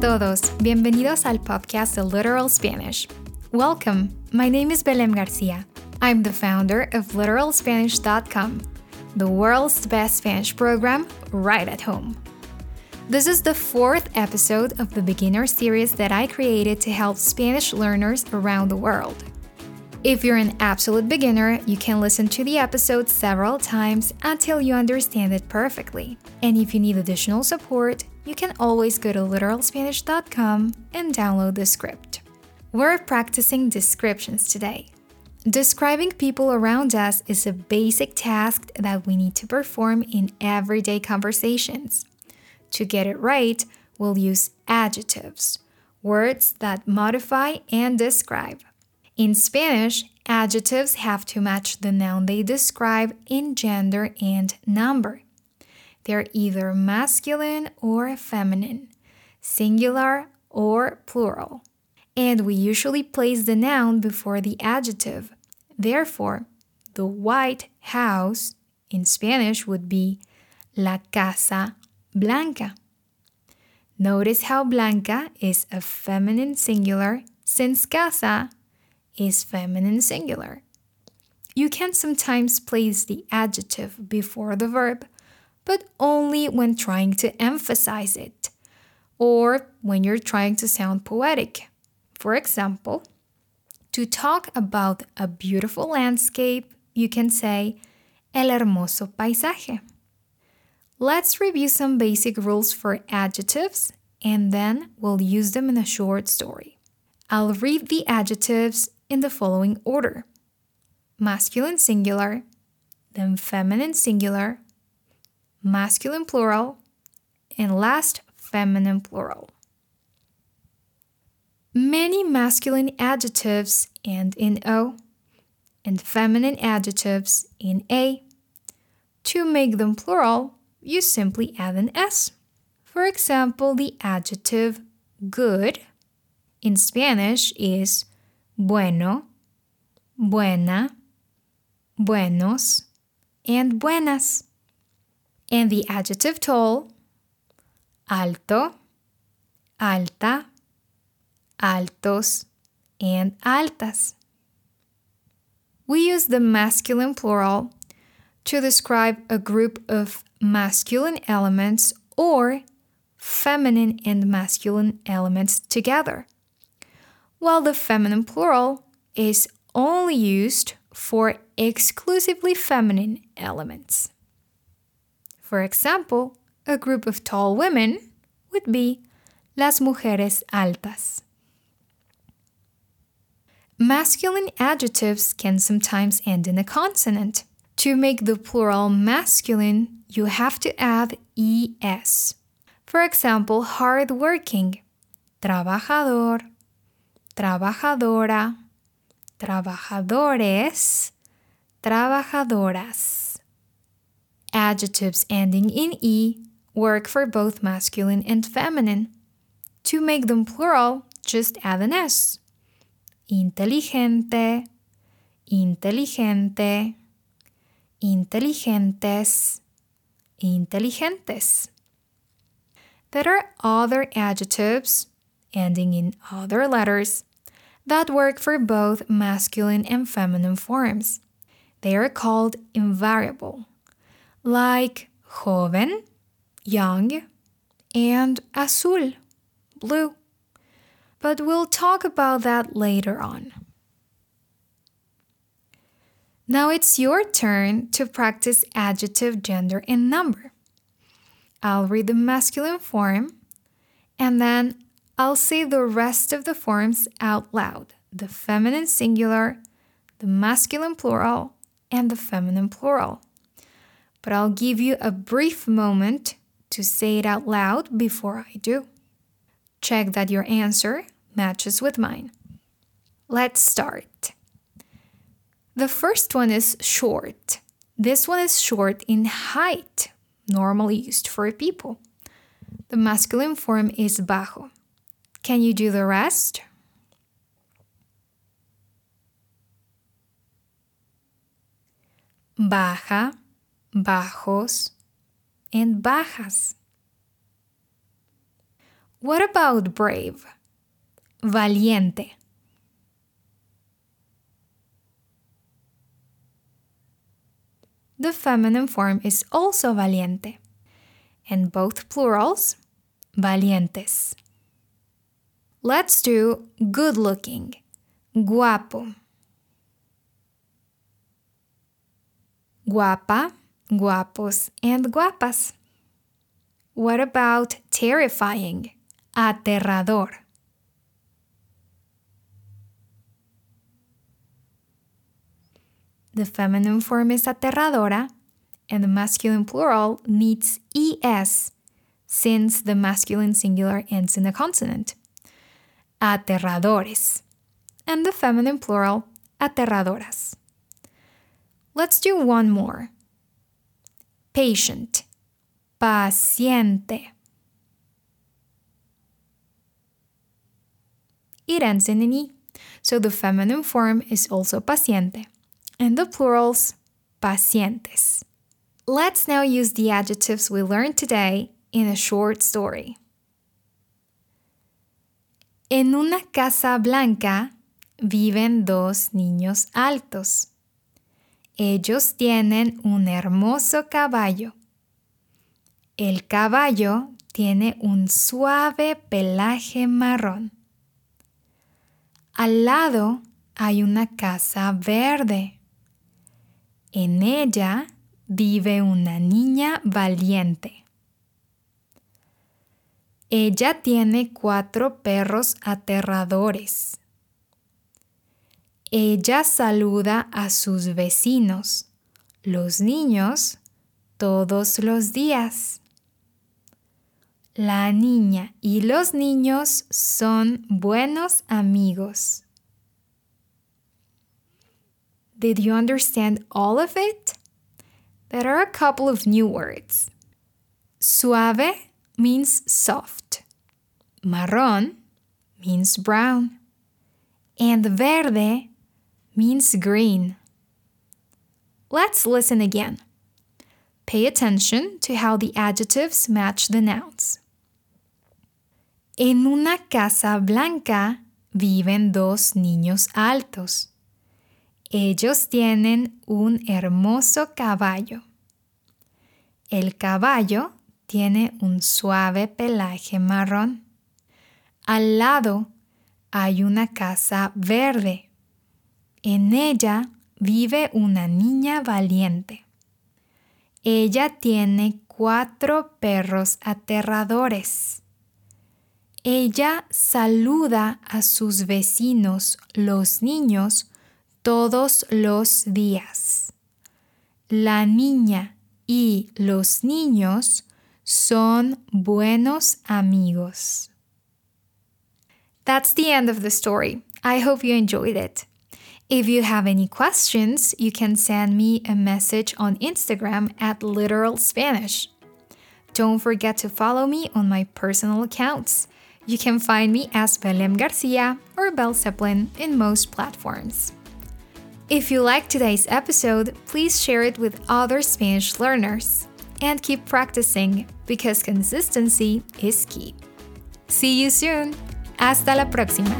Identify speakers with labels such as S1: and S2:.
S1: todos, bienvenidos al podcast de Literal Spanish. Welcome, my name is Belém Garcia. I'm the founder of literalspanish.com, the world's best Spanish program right at home. This is the fourth episode of the beginner series that I created to help Spanish learners around the world. If you're an absolute beginner, you can listen to the episode several times until you understand it perfectly. And if you need additional support, you can always go to literalspanish.com and download the script. We're practicing descriptions today. Describing people around us is a basic task that we need to perform in everyday conversations. To get it right, we'll use adjectives, words that modify and describe. In Spanish, adjectives have to match the noun they describe in gender and number. They're either masculine or feminine, singular or plural. And we usually place the noun before the adjective. Therefore, the white house in Spanish would be la casa blanca. Notice how blanca is a feminine singular since casa is feminine singular. You can sometimes place the adjective before the verb, but only when trying to emphasize it or when you're trying to sound poetic. For example, to talk about a beautiful landscape, you can say el hermoso paisaje. Let's review some basic rules for adjectives and then we'll use them in a short story. I'll read the adjectives in the following order masculine singular, then feminine singular, masculine plural, and last feminine plural. Many masculine adjectives end in O, and feminine adjectives in A. To make them plural, you simply add an S. For example, the adjective good in Spanish is bueno, buena, buenos, and buenas. And the adjective tall, alto, alta, altos, and altas. We use the masculine plural to describe a group of masculine elements or feminine and masculine elements together while the feminine plural is only used for exclusively feminine elements. For example, a group of tall women would be las mujeres altas. Masculine adjectives can sometimes end in a consonant. To make the plural masculine, you have to add es. For example, hardworking, trabajador, trabajadora, trabajadores, trabajadoras. Adjectives ending in e work for both masculine and feminine. To make them plural, just add an s. Inteligente, inteligente, inteligentes, inteligentes. There are other adjectives ending in other letters that work for both masculine and feminine forms. They are called invariable, like joven, young, and azul, blue. But we'll talk about that later on. Now it's your turn to practice adjective, gender, and number. I'll read the masculine form and then I'll say the rest of the forms out loud the feminine singular, the masculine plural, and the feminine plural. But I'll give you a brief moment to say it out loud before I do. Check that your answer matches with mine. Let's start. The first one is short. This one is short in height, normally used for people. The masculine form is bajo. Can you do the rest? Baja, bajos, and bajas. What about brave? Valiente. The feminine form is also valiente. And both plurals, valientes. Let's do good looking, guapo. Guapa, guapos, and guapas. What about terrifying, aterrador? The feminine form is aterradora, and the masculine plural needs es since the masculine singular ends in a consonant. Aterradores. And the feminine plural, aterradoras. Let's do one more. Patient. Paciente. It ends in an E, so the feminine form is also paciente and the plurals pacientes. Let's now use the adjectives we learned today in a short story. En una casa blanca viven dos niños altos. Ellos tienen un hermoso caballo. El caballo tiene un suave pelaje marrón. Al lado hay una casa verde. En ella vive una niña valiente. Ella tiene cuatro perros aterradores. Ella saluda a sus vecinos, los niños, todos los días. La niña y los niños son buenos amigos. Did you understand all of it? There are a couple of new words. Suave means soft. Marrón means brown. And verde means green. Let's listen again. Pay attention to how the adjectives match the nouns. En una casa blanca viven dos niños altos. Ellos tienen un hermoso caballo. El caballo tiene un suave pelaje marrón. Al lado hay una casa verde. En ella vive una niña valiente. Ella tiene cuatro perros aterradores. Ella saluda a sus vecinos, los niños, todos los días. La niña y los niños son buenos amigos. That's the end of the story. I hope you enjoyed it. If you have any questions, you can send me a message on Instagram at Literal Spanish. Don't forget to follow me on my personal accounts. You can find me as Belém Garcia or Belle Zeppelin in most platforms. If you like today's episode, please share it with other Spanish learners. And keep practicing because consistency is key. See you soon. Hasta la próxima.